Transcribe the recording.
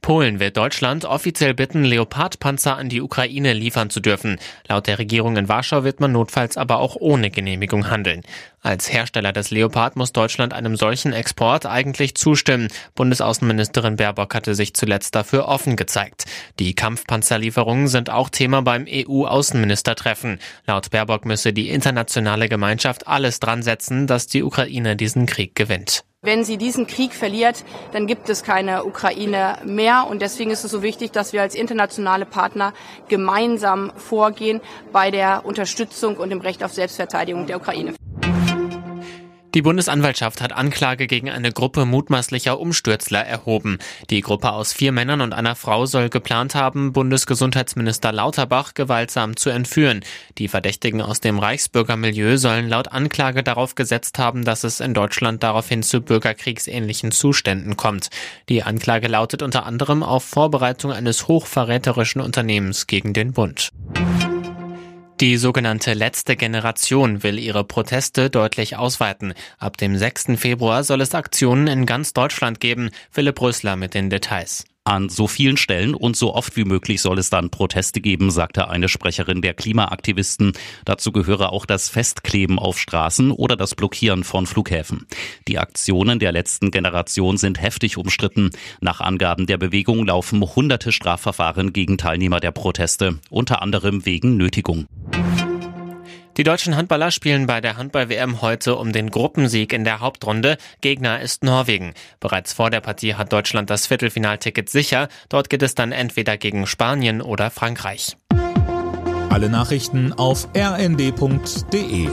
Polen wird Deutschland offiziell bitten, Leopardpanzer an die Ukraine liefern zu dürfen. Laut der Regierung in Warschau wird man notfalls aber auch ohne Genehmigung handeln. Als Hersteller des Leopard muss Deutschland einem solchen Export eigentlich zustimmen. Bundesaußenministerin Baerbock hatte sich zuletzt dafür offen gezeigt. Die Kampfpanzerlieferungen sind auch Thema beim EU-Außenministertreffen. Laut Baerbock müsse die internationale Gemeinschaft alles dran setzen, dass die Ukraine diesen Krieg gewinnt. Wenn sie diesen Krieg verliert, dann gibt es keine Ukraine mehr. Und deswegen ist es so wichtig, dass wir als internationale Partner gemeinsam vorgehen bei der Unterstützung und dem Recht auf Selbstverteidigung der Ukraine. Die Bundesanwaltschaft hat Anklage gegen eine Gruppe mutmaßlicher Umstürzler erhoben. Die Gruppe aus vier Männern und einer Frau soll geplant haben, Bundesgesundheitsminister Lauterbach gewaltsam zu entführen. Die Verdächtigen aus dem Reichsbürgermilieu sollen laut Anklage darauf gesetzt haben, dass es in Deutschland daraufhin zu bürgerkriegsähnlichen Zuständen kommt. Die Anklage lautet unter anderem auf Vorbereitung eines hochverräterischen Unternehmens gegen den Bund. Die sogenannte letzte Generation will ihre Proteste deutlich ausweiten. Ab dem 6. Februar soll es Aktionen in ganz Deutschland geben. Philipp Rösler mit den Details. An so vielen Stellen und so oft wie möglich soll es dann Proteste geben, sagte eine Sprecherin der Klimaaktivisten. Dazu gehöre auch das Festkleben auf Straßen oder das Blockieren von Flughäfen. Die Aktionen der letzten Generation sind heftig umstritten. Nach Angaben der Bewegung laufen hunderte Strafverfahren gegen Teilnehmer der Proteste, unter anderem wegen Nötigung. Die deutschen Handballer spielen bei der Handball-WM heute um den Gruppensieg in der Hauptrunde. Gegner ist Norwegen. Bereits vor der Partie hat Deutschland das Viertelfinalticket sicher. Dort geht es dann entweder gegen Spanien oder Frankreich. Alle Nachrichten auf rnd.de